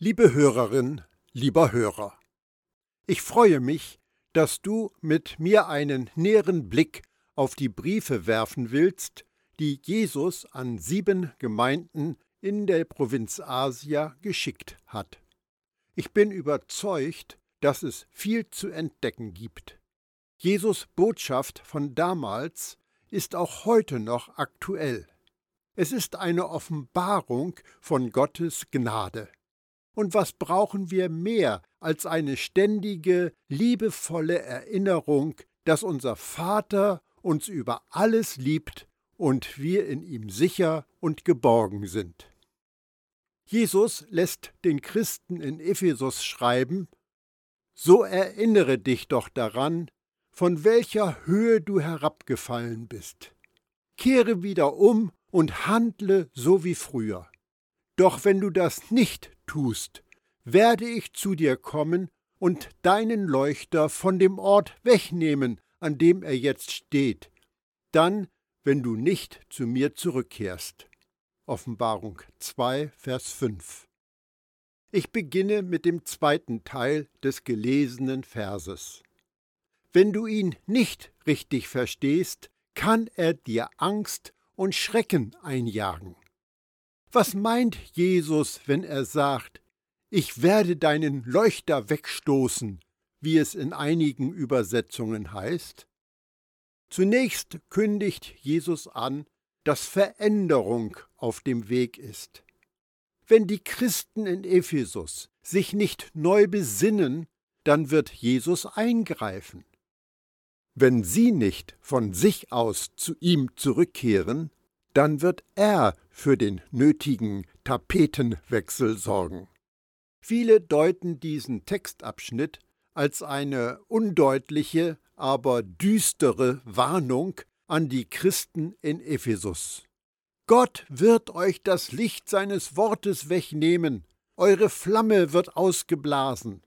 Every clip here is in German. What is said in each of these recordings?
Liebe Hörerin, lieber Hörer, ich freue mich, dass du mit mir einen näheren Blick auf die Briefe werfen willst, die Jesus an sieben Gemeinden in der Provinz Asia geschickt hat. Ich bin überzeugt, dass es viel zu entdecken gibt. Jesus Botschaft von damals ist auch heute noch aktuell. Es ist eine Offenbarung von Gottes Gnade. Und was brauchen wir mehr als eine ständige, liebevolle Erinnerung, dass unser Vater uns über alles liebt und wir in ihm sicher und geborgen sind. Jesus lässt den Christen in Ephesus schreiben, So erinnere dich doch daran, von welcher Höhe du herabgefallen bist. Kehre wieder um und handle so wie früher. Doch wenn du das nicht tust, werde ich zu dir kommen und deinen Leuchter von dem Ort wegnehmen, an dem er jetzt steht, dann, wenn du nicht zu mir zurückkehrst. Offenbarung 2, Vers 5. Ich beginne mit dem zweiten Teil des gelesenen Verses. Wenn du ihn nicht richtig verstehst, kann er dir Angst und Schrecken einjagen. Was meint Jesus, wenn er sagt, ich werde deinen Leuchter wegstoßen, wie es in einigen Übersetzungen heißt? Zunächst kündigt Jesus an, dass Veränderung auf dem Weg ist. Wenn die Christen in Ephesus sich nicht neu besinnen, dann wird Jesus eingreifen. Wenn sie nicht von sich aus zu ihm zurückkehren, dann wird er für den nötigen Tapetenwechsel sorgen. Viele deuten diesen Textabschnitt als eine undeutliche, aber düstere Warnung an die Christen in Ephesus. Gott wird euch das Licht seines Wortes wegnehmen, eure Flamme wird ausgeblasen.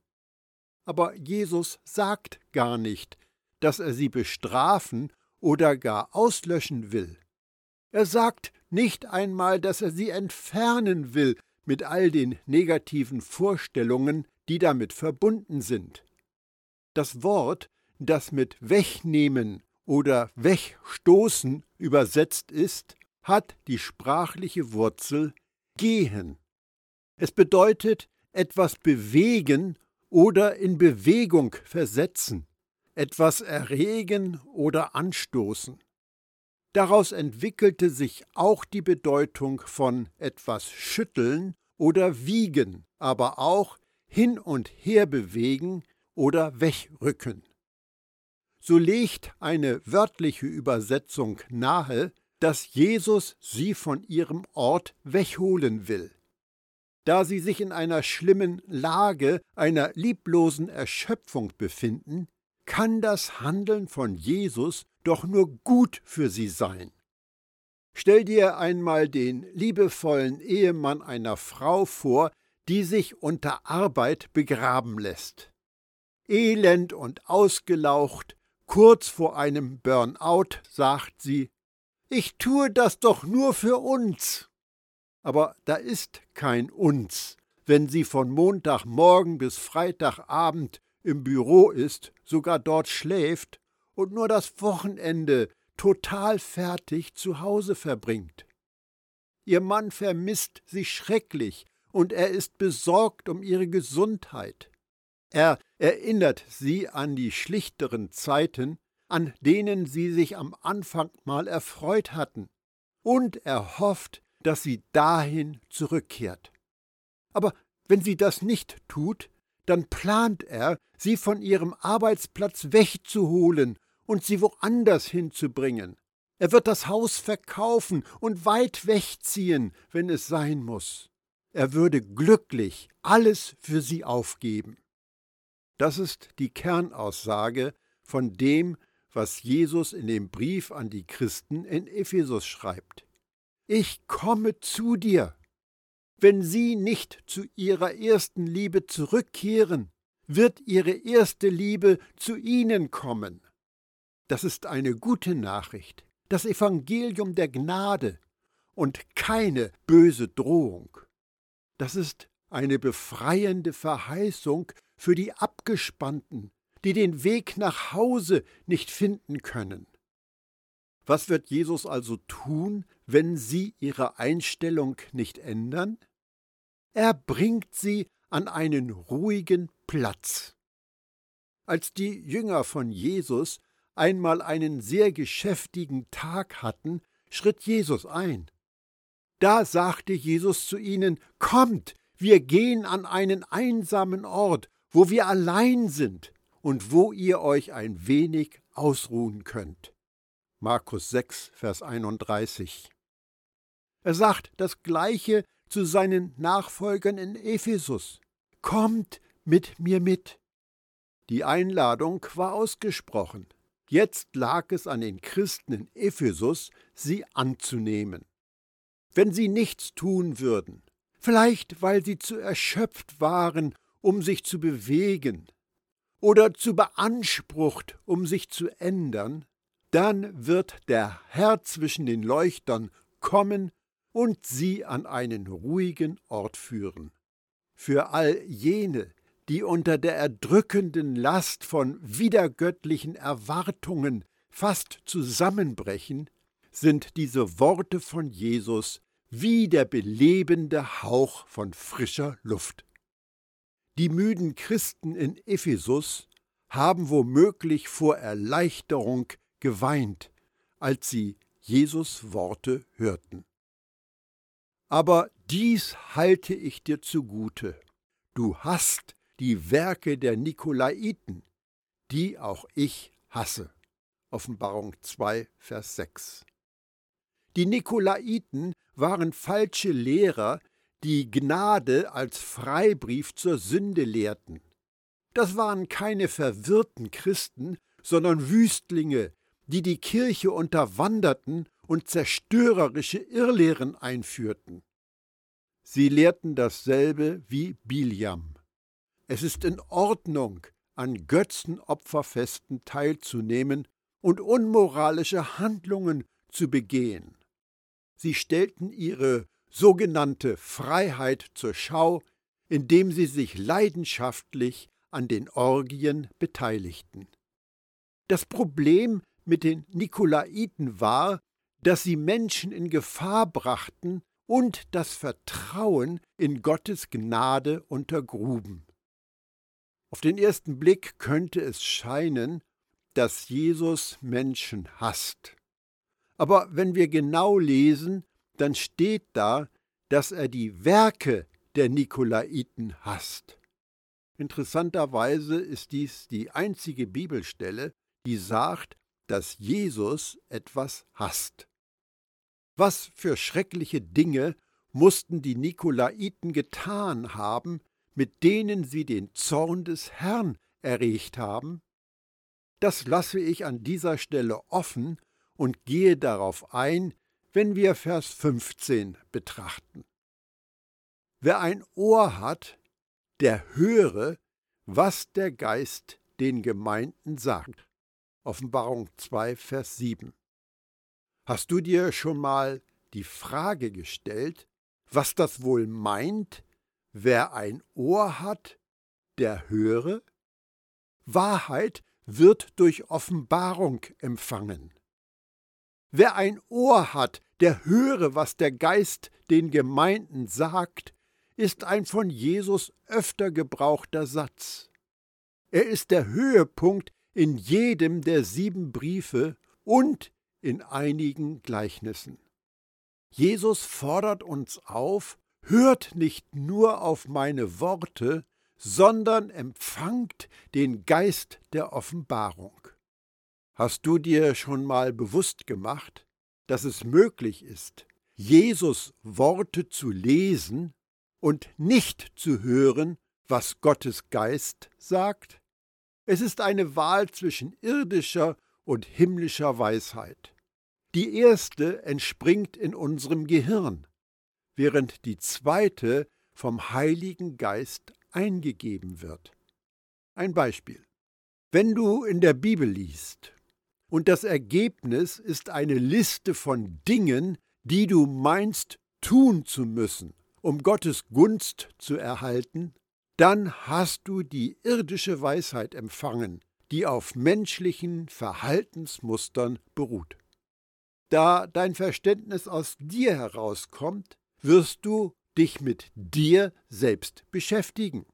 Aber Jesus sagt gar nicht, dass er sie bestrafen oder gar auslöschen will. Er sagt nicht einmal, dass er sie entfernen will mit all den negativen Vorstellungen, die damit verbunden sind. Das Wort, das mit wegnehmen oder wegstoßen übersetzt ist, hat die sprachliche Wurzel gehen. Es bedeutet etwas bewegen oder in Bewegung versetzen, etwas erregen oder anstoßen. Daraus entwickelte sich auch die Bedeutung von etwas schütteln oder wiegen, aber auch hin und her bewegen oder wegrücken. So legt eine wörtliche Übersetzung nahe, dass Jesus sie von ihrem Ort wegholen will. Da sie sich in einer schlimmen Lage, einer lieblosen Erschöpfung befinden, kann das Handeln von Jesus doch nur gut für sie sein. Stell dir einmal den liebevollen Ehemann einer Frau vor, die sich unter Arbeit begraben lässt. Elend und ausgelaucht, kurz vor einem Burnout, sagt sie, ich tue das doch nur für uns. Aber da ist kein uns, wenn sie von Montagmorgen bis Freitagabend im Büro ist, sogar dort schläft und nur das Wochenende total fertig zu Hause verbringt. Ihr Mann vermisst sie schrecklich und er ist besorgt um ihre Gesundheit. Er erinnert sie an die schlichteren Zeiten, an denen sie sich am Anfang mal erfreut hatten, und er hofft, dass sie dahin zurückkehrt. Aber wenn sie das nicht tut, dann plant er, sie von ihrem Arbeitsplatz wegzuholen und sie woanders hinzubringen. Er wird das Haus verkaufen und weit wegziehen, wenn es sein muss. Er würde glücklich alles für sie aufgeben. Das ist die Kernaussage von dem, was Jesus in dem Brief an die Christen in Ephesus schreibt. Ich komme zu dir. Wenn sie nicht zu ihrer ersten Liebe zurückkehren, wird ihre erste Liebe zu ihnen kommen. Das ist eine gute Nachricht, das Evangelium der Gnade und keine böse Drohung. Das ist eine befreiende Verheißung für die Abgespannten, die den Weg nach Hause nicht finden können. Was wird Jesus also tun, wenn sie ihre Einstellung nicht ändern? Er bringt sie an einen ruhigen Platz. Als die Jünger von Jesus einmal einen sehr geschäftigen Tag hatten, schritt Jesus ein. Da sagte Jesus zu ihnen, Kommt, wir gehen an einen einsamen Ort, wo wir allein sind und wo ihr euch ein wenig ausruhen könnt. Markus 6, Vers 31. Er sagt das Gleiche zu seinen Nachfolgern in Ephesus. Kommt mit mir mit. Die Einladung war ausgesprochen. Jetzt lag es an den Christen in Ephesus, sie anzunehmen. Wenn sie nichts tun würden, vielleicht weil sie zu erschöpft waren, um sich zu bewegen, oder zu beansprucht, um sich zu ändern, dann wird der Herr zwischen den Leuchtern kommen und sie an einen ruhigen Ort führen. Für all jene, die unter der erdrückenden Last von widergöttlichen Erwartungen fast zusammenbrechen, sind diese Worte von Jesus wie der belebende Hauch von frischer Luft. Die müden Christen in Ephesus haben womöglich vor Erleichterung geweint, als sie Jesus Worte hörten. Aber dies halte ich dir zugute. Du hast die Werke der Nikolaiten, die auch ich hasse. Offenbarung 2, Vers 6. Die Nikolaiten waren falsche Lehrer, die Gnade als Freibrief zur Sünde lehrten. Das waren keine verwirrten Christen, sondern Wüstlinge, die die Kirche unterwanderten und zerstörerische Irrlehren einführten. Sie lehrten dasselbe wie Biliam. Es ist in Ordnung, an Götzenopferfesten teilzunehmen und unmoralische Handlungen zu begehen. Sie stellten ihre sogenannte Freiheit zur Schau, indem sie sich leidenschaftlich an den Orgien beteiligten. Das Problem mit den Nikolaiten war, dass sie Menschen in Gefahr brachten und das Vertrauen in Gottes Gnade untergruben. Auf den ersten Blick könnte es scheinen, dass Jesus Menschen hasst. Aber wenn wir genau lesen, dann steht da, dass er die Werke der Nikolaiten hasst. Interessanterweise ist dies die einzige Bibelstelle, die sagt, dass Jesus etwas hasst. Was für schreckliche Dinge mussten die Nikolaiten getan haben, mit denen sie den Zorn des Herrn erregt haben? Das lasse ich an dieser Stelle offen und gehe darauf ein, wenn wir Vers 15 betrachten. Wer ein Ohr hat, der höre, was der Geist den Gemeinden sagt. Offenbarung 2, Vers 7. Hast du dir schon mal die Frage gestellt, was das wohl meint, wer ein Ohr hat, der höre? Wahrheit wird durch Offenbarung empfangen. Wer ein Ohr hat, der höre, was der Geist den Gemeinden sagt, ist ein von Jesus öfter gebrauchter Satz. Er ist der Höhepunkt in jedem der sieben Briefe und in einigen Gleichnissen. Jesus fordert uns auf, hört nicht nur auf meine Worte, sondern empfangt den Geist der Offenbarung. Hast du dir schon mal bewusst gemacht, dass es möglich ist, Jesus Worte zu lesen und nicht zu hören, was Gottes Geist sagt? Es ist eine Wahl zwischen irdischer und himmlischer Weisheit. Die erste entspringt in unserem Gehirn, während die zweite vom Heiligen Geist eingegeben wird. Ein Beispiel. Wenn du in der Bibel liest und das Ergebnis ist eine Liste von Dingen, die du meinst tun zu müssen, um Gottes Gunst zu erhalten, dann hast du die irdische Weisheit empfangen, die auf menschlichen Verhaltensmustern beruht. Da dein Verständnis aus dir herauskommt, wirst du dich mit dir selbst beschäftigen.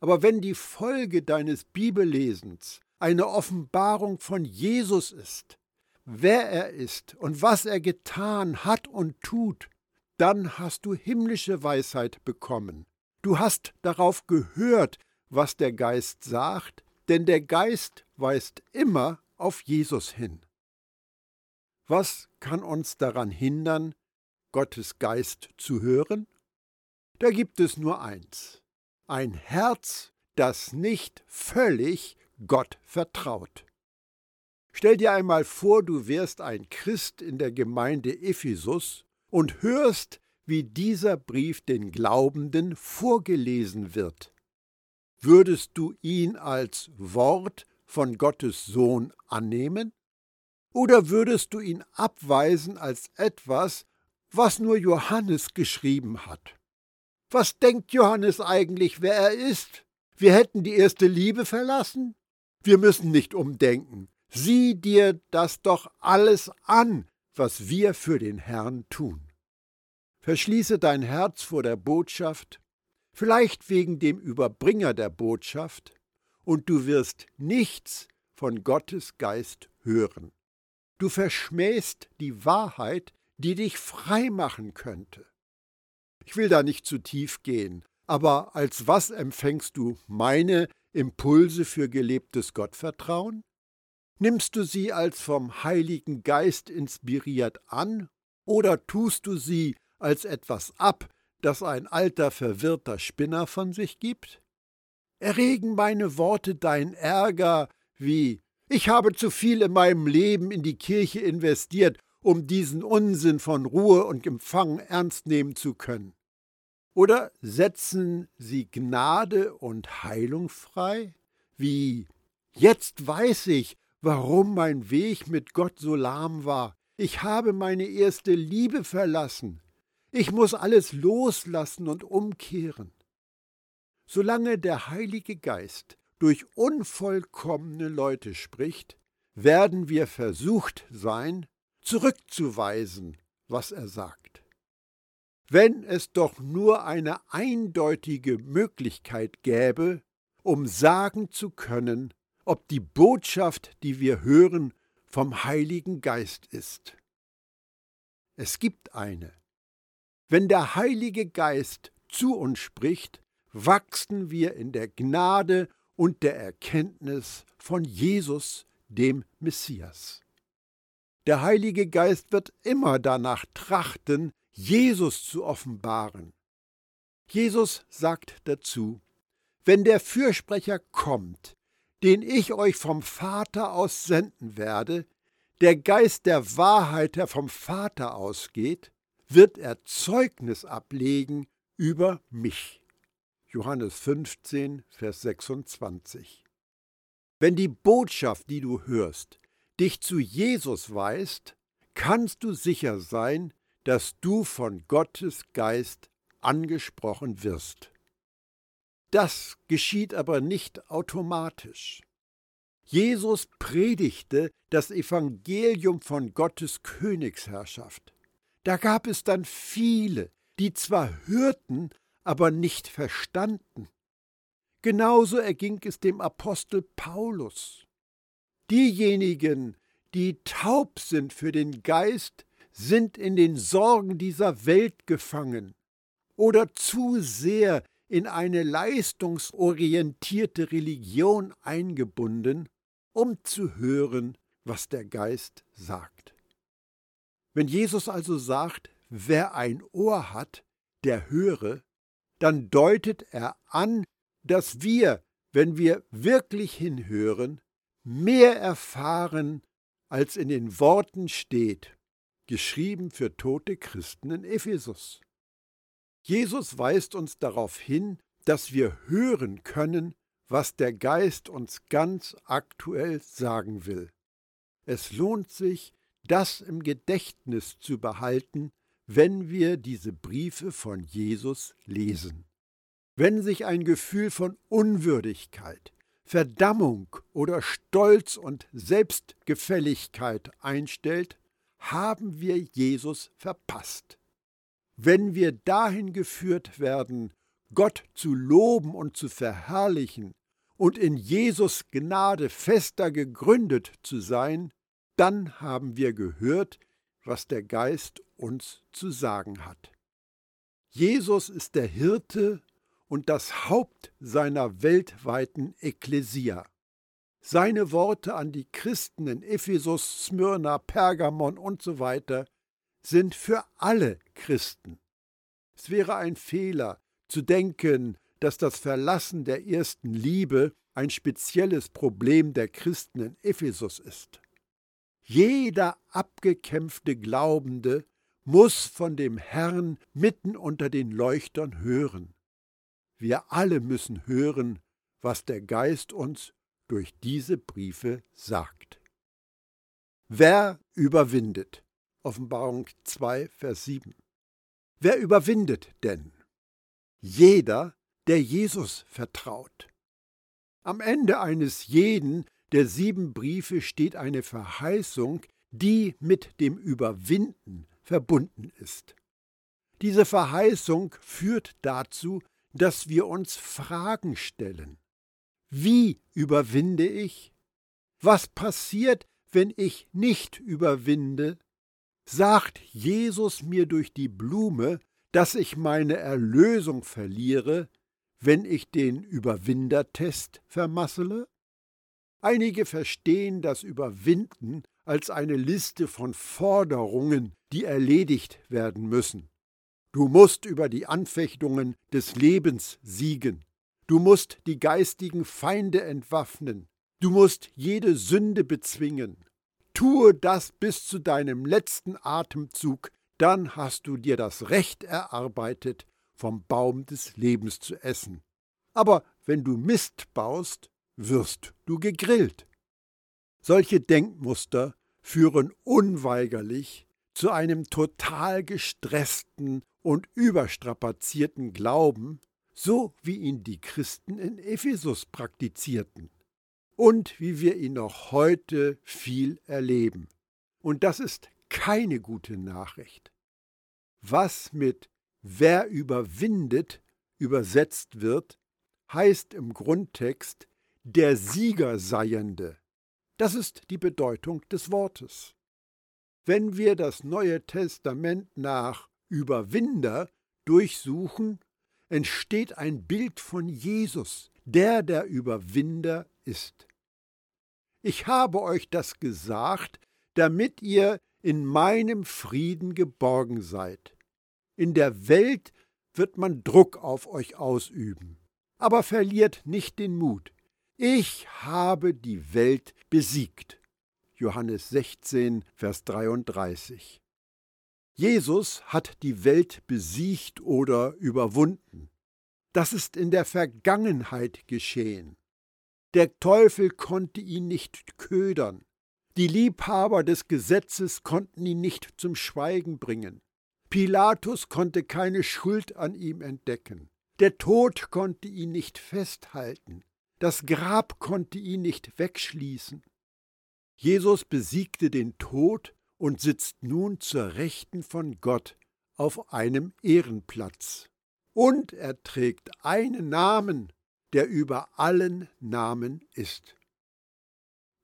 Aber wenn die Folge deines Bibellesens eine Offenbarung von Jesus ist, wer er ist und was er getan hat und tut, dann hast du himmlische Weisheit bekommen. Du hast darauf gehört, was der Geist sagt, denn der Geist weist immer auf Jesus hin. Was kann uns daran hindern, Gottes Geist zu hören? Da gibt es nur eins, ein Herz, das nicht völlig Gott vertraut. Stell dir einmal vor, du wärst ein Christ in der Gemeinde Ephesus und hörst, wie dieser Brief den Glaubenden vorgelesen wird. Würdest du ihn als Wort von Gottes Sohn annehmen? Oder würdest du ihn abweisen als etwas, was nur Johannes geschrieben hat? Was denkt Johannes eigentlich, wer er ist? Wir hätten die erste Liebe verlassen? Wir müssen nicht umdenken. Sieh dir das doch alles an, was wir für den Herrn tun. Verschließe dein Herz vor der Botschaft, vielleicht wegen dem Überbringer der Botschaft, und du wirst nichts von Gottes Geist hören. Du verschmähst die Wahrheit, die dich frei machen könnte. Ich will da nicht zu tief gehen, aber als was empfängst du meine Impulse für gelebtes Gottvertrauen? Nimmst du sie als vom Heiligen Geist inspiriert an oder tust du sie als etwas ab, das ein alter verwirrter Spinner von sich gibt? Erregen meine Worte dein Ärger wie ich habe zu viel in meinem Leben in die Kirche investiert, um diesen Unsinn von Ruhe und Empfang ernst nehmen zu können. Oder setzen sie Gnade und Heilung frei? Wie jetzt weiß ich, warum mein Weg mit Gott so lahm war. Ich habe meine erste Liebe verlassen. Ich muss alles loslassen und umkehren. Solange der Heilige Geist durch unvollkommene Leute spricht, werden wir versucht sein, zurückzuweisen, was er sagt wenn es doch nur eine eindeutige Möglichkeit gäbe, um sagen zu können, ob die Botschaft, die wir hören, vom Heiligen Geist ist. Es gibt eine. Wenn der Heilige Geist zu uns spricht, wachsen wir in der Gnade und der Erkenntnis von Jesus, dem Messias. Der Heilige Geist wird immer danach trachten, Jesus zu offenbaren. Jesus sagt dazu, wenn der Fürsprecher kommt, den ich euch vom Vater aus senden werde, der Geist der Wahrheit, der vom Vater ausgeht, wird er Zeugnis ablegen über mich. Johannes 15, Vers 26. Wenn die Botschaft, die du hörst, dich zu Jesus weist, kannst du sicher sein, dass du von Gottes Geist angesprochen wirst. Das geschieht aber nicht automatisch. Jesus predigte das Evangelium von Gottes Königsherrschaft. Da gab es dann viele, die zwar hörten, aber nicht verstanden. Genauso erging es dem Apostel Paulus. Diejenigen, die taub sind für den Geist, sind in den Sorgen dieser Welt gefangen oder zu sehr in eine leistungsorientierte Religion eingebunden, um zu hören, was der Geist sagt. Wenn Jesus also sagt, wer ein Ohr hat, der höre, dann deutet er an, dass wir, wenn wir wirklich hinhören, mehr erfahren, als in den Worten steht geschrieben für tote Christen in Ephesus. Jesus weist uns darauf hin, dass wir hören können, was der Geist uns ganz aktuell sagen will. Es lohnt sich, das im Gedächtnis zu behalten, wenn wir diese Briefe von Jesus lesen. Wenn sich ein Gefühl von Unwürdigkeit, Verdammung oder Stolz und Selbstgefälligkeit einstellt, haben wir Jesus verpasst. Wenn wir dahin geführt werden, Gott zu loben und zu verherrlichen und in Jesus Gnade fester gegründet zu sein, dann haben wir gehört, was der Geist uns zu sagen hat. Jesus ist der Hirte und das Haupt seiner weltweiten Ekklesia. Seine Worte an die Christen in Ephesus, Smyrna, Pergamon und so weiter sind für alle Christen. Es wäre ein Fehler zu denken, dass das Verlassen der ersten Liebe ein spezielles Problem der Christen in Ephesus ist. Jeder abgekämpfte Glaubende muss von dem Herrn mitten unter den Leuchtern hören. Wir alle müssen hören, was der Geist uns durch diese Briefe sagt. Wer überwindet? Offenbarung 2, Vers 7. Wer überwindet denn? Jeder, der Jesus vertraut. Am Ende eines jeden der sieben Briefe steht eine Verheißung, die mit dem Überwinden verbunden ist. Diese Verheißung führt dazu, dass wir uns Fragen stellen. Wie überwinde ich? Was passiert, wenn ich nicht überwinde? Sagt Jesus mir durch die Blume, dass ich meine Erlösung verliere, wenn ich den Überwindertest vermassele? Einige verstehen das Überwinden als eine Liste von Forderungen, die erledigt werden müssen. Du musst über die Anfechtungen des Lebens siegen. Du musst die geistigen Feinde entwaffnen. Du musst jede Sünde bezwingen. Tue das bis zu deinem letzten Atemzug, dann hast du dir das Recht erarbeitet, vom Baum des Lebens zu essen. Aber wenn du Mist baust, wirst du gegrillt. Solche Denkmuster führen unweigerlich zu einem total gestressten und überstrapazierten Glauben, so wie ihn die Christen in Ephesus praktizierten und wie wir ihn noch heute viel erleben. Und das ist keine gute Nachricht. Was mit wer überwindet übersetzt wird, heißt im Grundtext der Siegerseiende. Das ist die Bedeutung des Wortes. Wenn wir das Neue Testament nach Überwinder durchsuchen, entsteht ein Bild von Jesus, der der Überwinder ist. Ich habe euch das gesagt, damit ihr in meinem Frieden geborgen seid. In der Welt wird man Druck auf euch ausüben. Aber verliert nicht den Mut. Ich habe die Welt besiegt. Johannes 16, Vers 33. Jesus hat die Welt besiegt oder überwunden. Das ist in der Vergangenheit geschehen. Der Teufel konnte ihn nicht ködern. Die Liebhaber des Gesetzes konnten ihn nicht zum Schweigen bringen. Pilatus konnte keine Schuld an ihm entdecken. Der Tod konnte ihn nicht festhalten. Das Grab konnte ihn nicht wegschließen. Jesus besiegte den Tod und sitzt nun zur Rechten von Gott auf einem Ehrenplatz. Und er trägt einen Namen, der über allen Namen ist.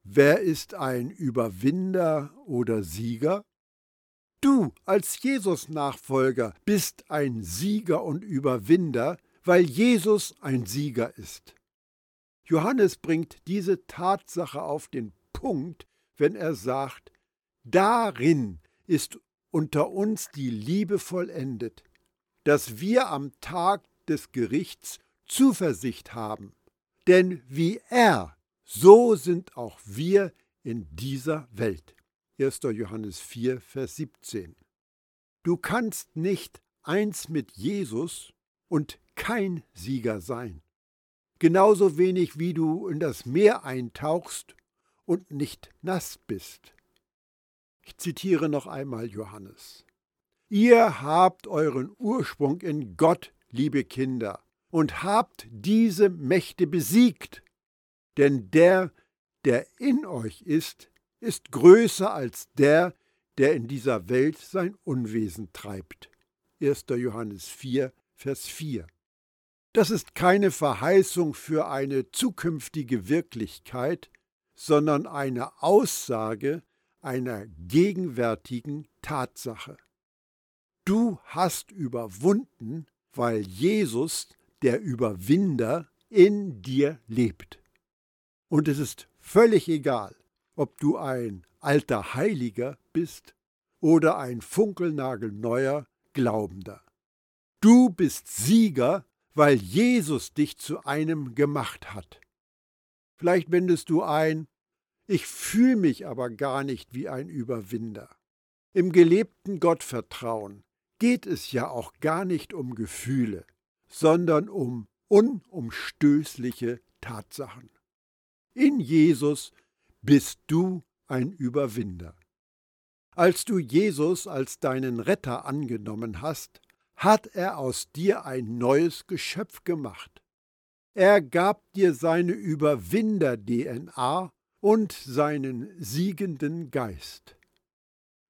Wer ist ein Überwinder oder Sieger? Du als Jesus-Nachfolger bist ein Sieger und Überwinder, weil Jesus ein Sieger ist. Johannes bringt diese Tatsache auf den Punkt, wenn er sagt, darin ist unter uns die Liebe vollendet, dass wir am Tag des Gerichts Zuversicht haben. Denn wie er, so sind auch wir in dieser Welt. 1. Johannes 4, Vers 17. Du kannst nicht eins mit Jesus und kein Sieger sein genauso wenig wie du in das Meer eintauchst und nicht nass bist. Ich zitiere noch einmal Johannes. Ihr habt euren Ursprung in Gott, liebe Kinder, und habt diese Mächte besiegt. Denn der, der in euch ist, ist größer als der, der in dieser Welt sein Unwesen treibt. 1. Johannes 4, Vers 4. Das ist keine Verheißung für eine zukünftige Wirklichkeit, sondern eine Aussage einer gegenwärtigen Tatsache. Du hast überwunden, weil Jesus, der Überwinder, in dir lebt. Und es ist völlig egal, ob du ein alter Heiliger bist oder ein funkelnagelneuer Glaubender. Du bist Sieger, weil Jesus dich zu einem gemacht hat. Vielleicht wendest du ein, ich fühle mich aber gar nicht wie ein Überwinder. Im gelebten Gottvertrauen geht es ja auch gar nicht um Gefühle, sondern um unumstößliche Tatsachen. In Jesus bist du ein Überwinder. Als du Jesus als deinen Retter angenommen hast, hat er aus dir ein neues Geschöpf gemacht. Er gab dir seine Überwinder-DNA und seinen siegenden Geist.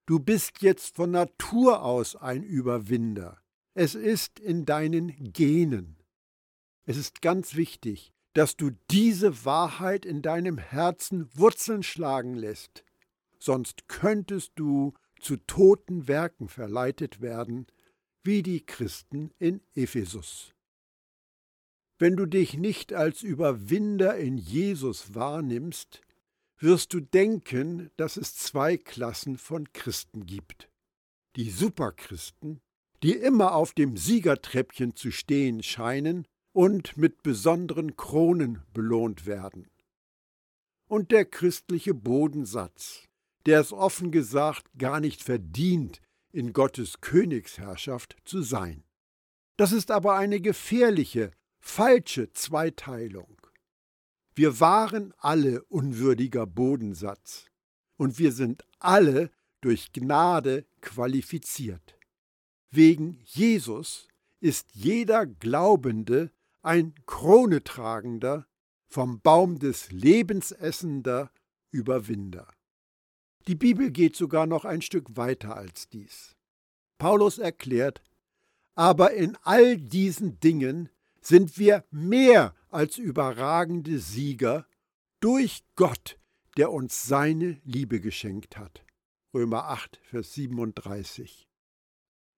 Du bist jetzt von Natur aus ein Überwinder. Es ist in deinen Genen. Es ist ganz wichtig, dass du diese Wahrheit in deinem Herzen Wurzeln schlagen lässt, sonst könntest du zu toten Werken verleitet werden, wie die Christen in Ephesus. Wenn du dich nicht als Überwinder in Jesus wahrnimmst, wirst du denken, dass es zwei Klassen von Christen gibt. Die Superchristen, die immer auf dem Siegertreppchen zu stehen scheinen und mit besonderen Kronen belohnt werden. Und der christliche Bodensatz, der es offen gesagt gar nicht verdient, in Gottes Königsherrschaft zu sein. Das ist aber eine gefährliche, falsche Zweiteilung. Wir waren alle unwürdiger Bodensatz und wir sind alle durch Gnade qualifiziert. Wegen Jesus ist jeder Glaubende ein Kronetragender, vom Baum des Lebens essender Überwinder. Die Bibel geht sogar noch ein Stück weiter als dies. Paulus erklärt, aber in all diesen Dingen sind wir mehr als überragende Sieger durch Gott, der uns seine Liebe geschenkt hat. Römer 8, Vers 37.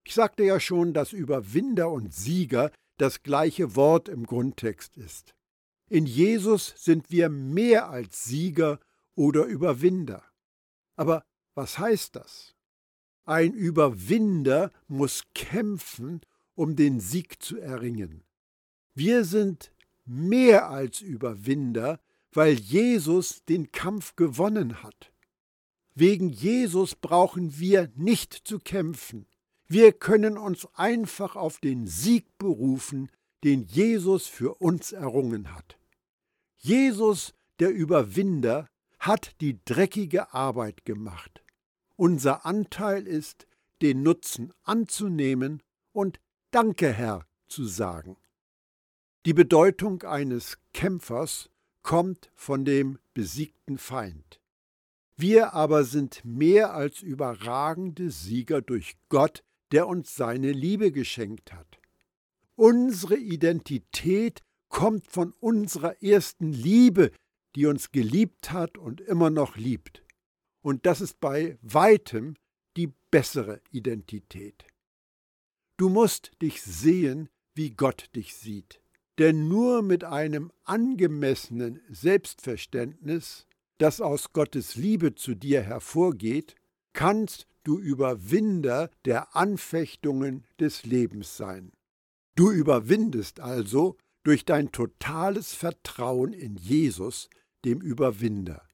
Ich sagte ja schon, dass Überwinder und Sieger das gleiche Wort im Grundtext ist. In Jesus sind wir mehr als Sieger oder Überwinder. Aber was heißt das? Ein Überwinder muss kämpfen, um den Sieg zu erringen. Wir sind mehr als Überwinder, weil Jesus den Kampf gewonnen hat. Wegen Jesus brauchen wir nicht zu kämpfen. Wir können uns einfach auf den Sieg berufen, den Jesus für uns errungen hat. Jesus, der Überwinder, hat die dreckige Arbeit gemacht. Unser Anteil ist, den Nutzen anzunehmen und Danke, Herr, zu sagen. Die Bedeutung eines Kämpfers kommt von dem besiegten Feind. Wir aber sind mehr als überragende Sieger durch Gott, der uns seine Liebe geschenkt hat. Unsere Identität kommt von unserer ersten Liebe, die uns geliebt hat und immer noch liebt. Und das ist bei weitem die bessere Identität. Du musst dich sehen, wie Gott dich sieht. Denn nur mit einem angemessenen Selbstverständnis, das aus Gottes Liebe zu dir hervorgeht, kannst du Überwinder der Anfechtungen des Lebens sein. Du überwindest also durch dein totales Vertrauen in Jesus, dem Überwinder.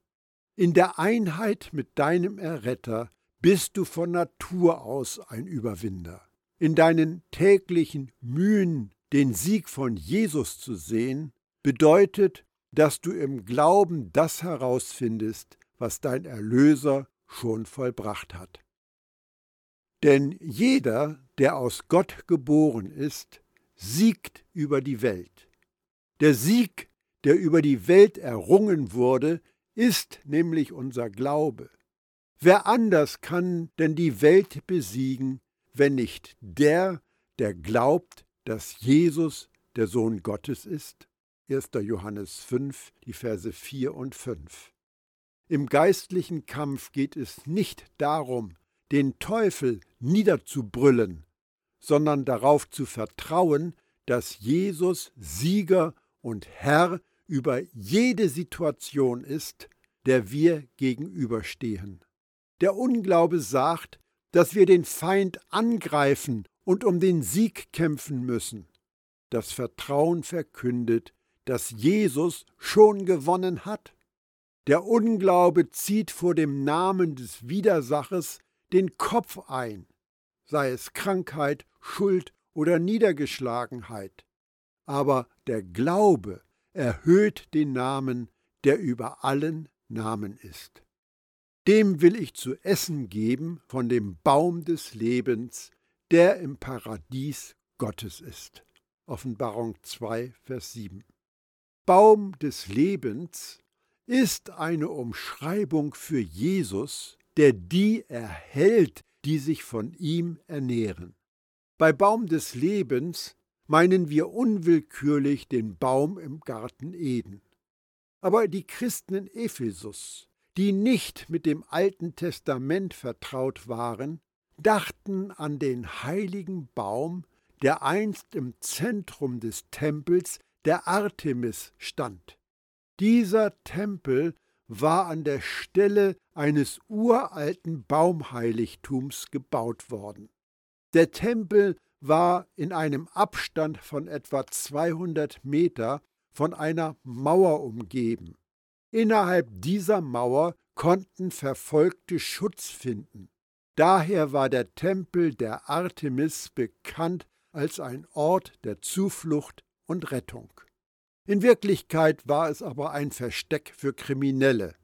In der Einheit mit deinem Erretter bist du von Natur aus ein Überwinder. In deinen täglichen Mühen, den Sieg von Jesus zu sehen, bedeutet, dass du im Glauben das herausfindest, was dein Erlöser schon vollbracht hat. Denn jeder, der aus Gott geboren ist, siegt über die Welt. Der Sieg, der über die Welt errungen wurde, ist nämlich unser Glaube. Wer anders kann denn die Welt besiegen, wenn nicht der, der glaubt, dass Jesus der Sohn Gottes ist? 1. Johannes 5, die Verse 4 und 5. Im geistlichen Kampf geht es nicht darum, den Teufel niederzubrüllen, sondern darauf zu vertrauen, dass Jesus Sieger und Herr über jede Situation ist, der wir gegenüberstehen. Der Unglaube sagt, dass wir den Feind angreifen und um den Sieg kämpfen müssen. Das Vertrauen verkündet, dass Jesus schon gewonnen hat. Der Unglaube zieht vor dem Namen des Widersachers den Kopf ein, sei es Krankheit, Schuld oder Niedergeschlagenheit. Aber der Glaube erhöht den Namen, der über allen Namen ist. Dem will ich zu essen geben von dem Baum des Lebens, der im Paradies Gottes ist. Offenbarung 2, Vers 7. Baum des Lebens ist eine Umschreibung für Jesus, der die erhält, die sich von ihm ernähren. Bei Baum des Lebens meinen wir unwillkürlich den Baum im Garten Eden. Aber die Christen in Ephesus, die nicht mit dem Alten Testament vertraut waren, dachten an den heiligen Baum, der einst im Zentrum des Tempels der Artemis stand. Dieser Tempel war an der Stelle eines uralten Baumheiligtums gebaut worden. Der Tempel war in einem Abstand von etwa 200 Meter von einer Mauer umgeben. Innerhalb dieser Mauer konnten Verfolgte Schutz finden. Daher war der Tempel der Artemis bekannt als ein Ort der Zuflucht und Rettung. In Wirklichkeit war es aber ein Versteck für Kriminelle.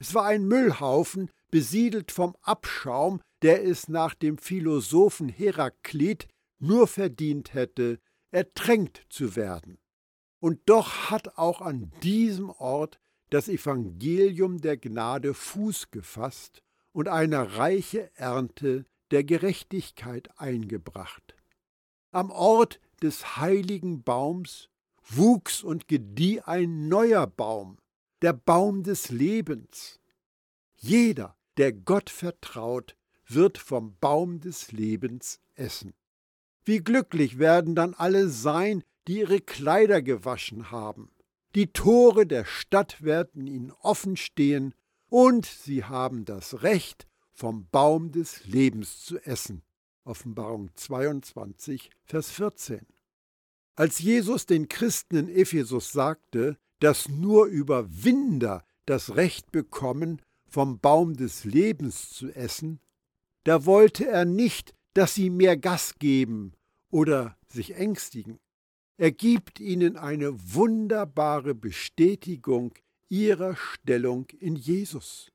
Es war ein Müllhaufen, besiedelt vom Abschaum, der es nach dem Philosophen Heraklit nur verdient hätte, ertränkt zu werden. Und doch hat auch an diesem Ort das Evangelium der Gnade Fuß gefasst und eine reiche Ernte der Gerechtigkeit eingebracht. Am Ort des heiligen Baums wuchs und gedieh ein neuer Baum, der Baum des Lebens. Jeder, der Gott vertraut, wird vom Baum des Lebens essen. Wie glücklich werden dann alle sein, die ihre Kleider gewaschen haben. Die Tore der Stadt werden ihnen offen stehen, und sie haben das Recht, vom Baum des Lebens zu essen. Offenbarung 22, Vers 14. Als Jesus den Christen in Ephesus sagte, dass nur Überwinder das Recht bekommen, vom Baum des Lebens zu essen, da wollte er nicht, dass sie mehr Gas geben oder sich ängstigen. Er gibt ihnen eine wunderbare Bestätigung ihrer Stellung in Jesus.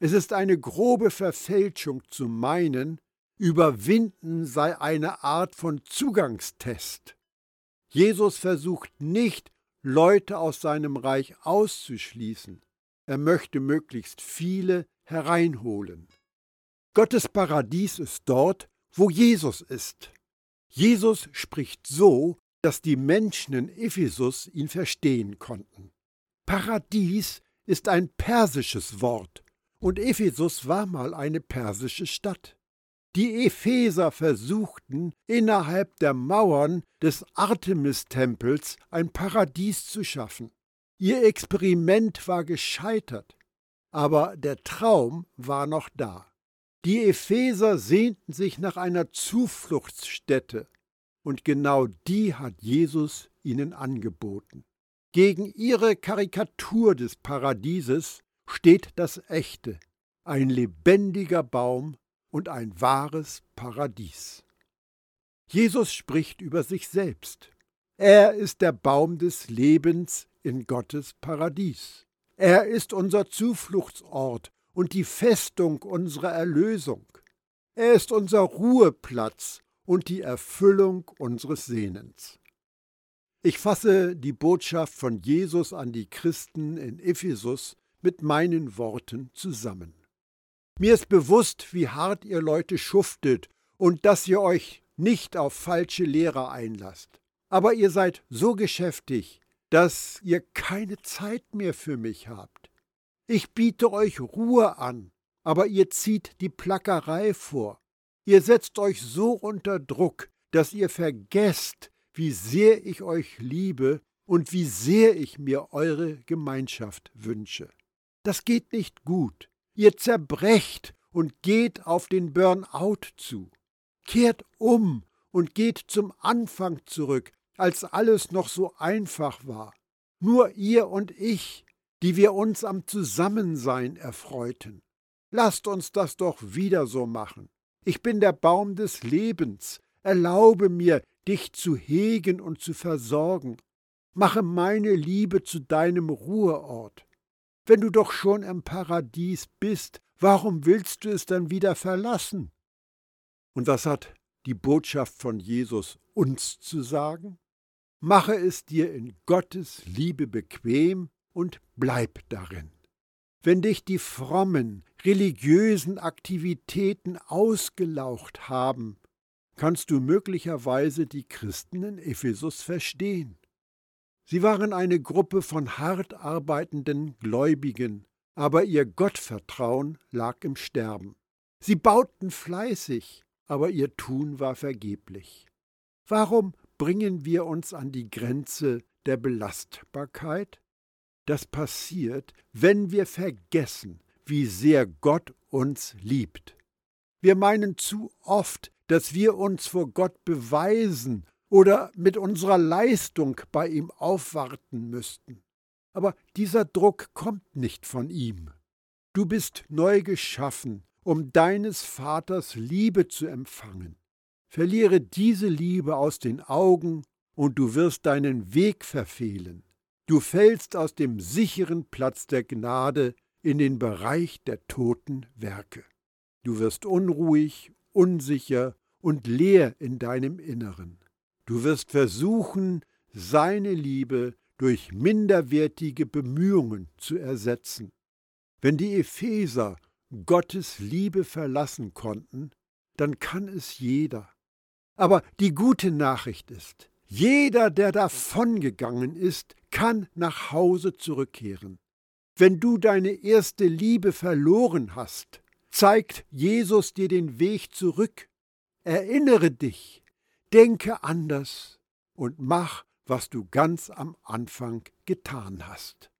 Es ist eine grobe Verfälschung zu meinen, Überwinden sei eine Art von Zugangstest. Jesus versucht nicht, Leute aus seinem Reich auszuschließen. Er möchte möglichst viele hereinholen. Gottes Paradies ist dort, wo Jesus ist. Jesus spricht so, dass die Menschen in Ephesus ihn verstehen konnten. Paradies ist ein persisches Wort und Ephesus war mal eine persische Stadt. Die Epheser versuchten, innerhalb der Mauern des Artemis-Tempels ein Paradies zu schaffen. Ihr Experiment war gescheitert, aber der Traum war noch da. Die Epheser sehnten sich nach einer Zufluchtsstätte, und genau die hat Jesus ihnen angeboten. Gegen ihre Karikatur des Paradieses steht das Echte, ein lebendiger Baum, und ein wahres Paradies. Jesus spricht über sich selbst. Er ist der Baum des Lebens in Gottes Paradies. Er ist unser Zufluchtsort und die Festung unserer Erlösung. Er ist unser Ruheplatz und die Erfüllung unseres Sehnens. Ich fasse die Botschaft von Jesus an die Christen in Ephesus mit meinen Worten zusammen. Mir ist bewusst, wie hart ihr Leute schuftet und dass ihr euch nicht auf falsche Lehrer einlasst. Aber ihr seid so geschäftig, dass ihr keine Zeit mehr für mich habt. Ich biete euch Ruhe an, aber ihr zieht die Plackerei vor. Ihr setzt euch so unter Druck, dass ihr vergesst, wie sehr ich euch liebe und wie sehr ich mir eure Gemeinschaft wünsche. Das geht nicht gut. Ihr zerbrecht und geht auf den Burnout zu. Kehrt um und geht zum Anfang zurück, als alles noch so einfach war. Nur ihr und ich, die wir uns am Zusammensein erfreuten. Lasst uns das doch wieder so machen. Ich bin der Baum des Lebens. Erlaube mir, dich zu hegen und zu versorgen. Mache meine Liebe zu deinem Ruheort. Wenn du doch schon im Paradies bist, warum willst du es dann wieder verlassen? Und was hat die Botschaft von Jesus uns zu sagen? Mache es dir in Gottes Liebe bequem und bleib darin. Wenn dich die frommen, religiösen Aktivitäten ausgelaucht haben, kannst du möglicherweise die Christen in Ephesus verstehen. Sie waren eine Gruppe von hart arbeitenden Gläubigen, aber ihr Gottvertrauen lag im Sterben. Sie bauten fleißig, aber ihr Tun war vergeblich. Warum bringen wir uns an die Grenze der Belastbarkeit? Das passiert, wenn wir vergessen, wie sehr Gott uns liebt. Wir meinen zu oft, dass wir uns vor Gott beweisen oder mit unserer Leistung bei ihm aufwarten müssten. Aber dieser Druck kommt nicht von ihm. Du bist neu geschaffen, um deines Vaters Liebe zu empfangen. Verliere diese Liebe aus den Augen, und du wirst deinen Weg verfehlen. Du fällst aus dem sicheren Platz der Gnade in den Bereich der toten Werke. Du wirst unruhig, unsicher und leer in deinem Inneren. Du wirst versuchen, seine Liebe durch minderwertige Bemühungen zu ersetzen. Wenn die Epheser Gottes Liebe verlassen konnten, dann kann es jeder. Aber die gute Nachricht ist, jeder, der davongegangen ist, kann nach Hause zurückkehren. Wenn du deine erste Liebe verloren hast, zeigt Jesus dir den Weg zurück. Erinnere dich, denke anders und mach, was du ganz am Anfang getan hast.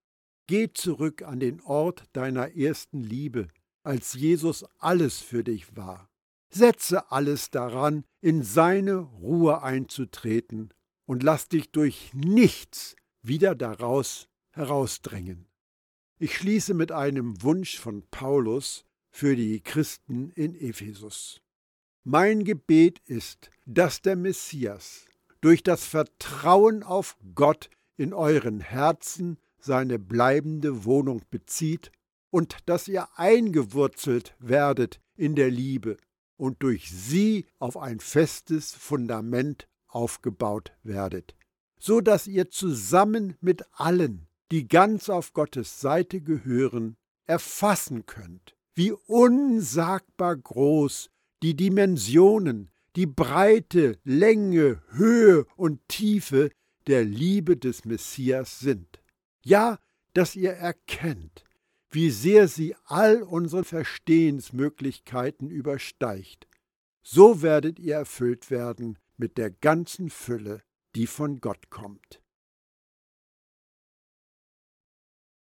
Geh zurück an den Ort deiner ersten Liebe, als Jesus alles für dich war. Setze alles daran, in seine Ruhe einzutreten und lass dich durch nichts wieder daraus herausdrängen. Ich schließe mit einem Wunsch von Paulus für die Christen in Ephesus. Mein Gebet ist, dass der Messias durch das Vertrauen auf Gott in euren Herzen seine bleibende Wohnung bezieht und dass ihr eingewurzelt werdet in der Liebe und durch sie auf ein festes Fundament aufgebaut werdet, so dass ihr zusammen mit allen, die ganz auf Gottes Seite gehören, erfassen könnt, wie unsagbar groß die Dimensionen, die Breite, Länge, Höhe und Tiefe der Liebe des Messias sind. Ja, dass ihr erkennt, wie sehr sie all unsere Verstehensmöglichkeiten übersteigt. So werdet ihr erfüllt werden mit der ganzen Fülle, die von Gott kommt.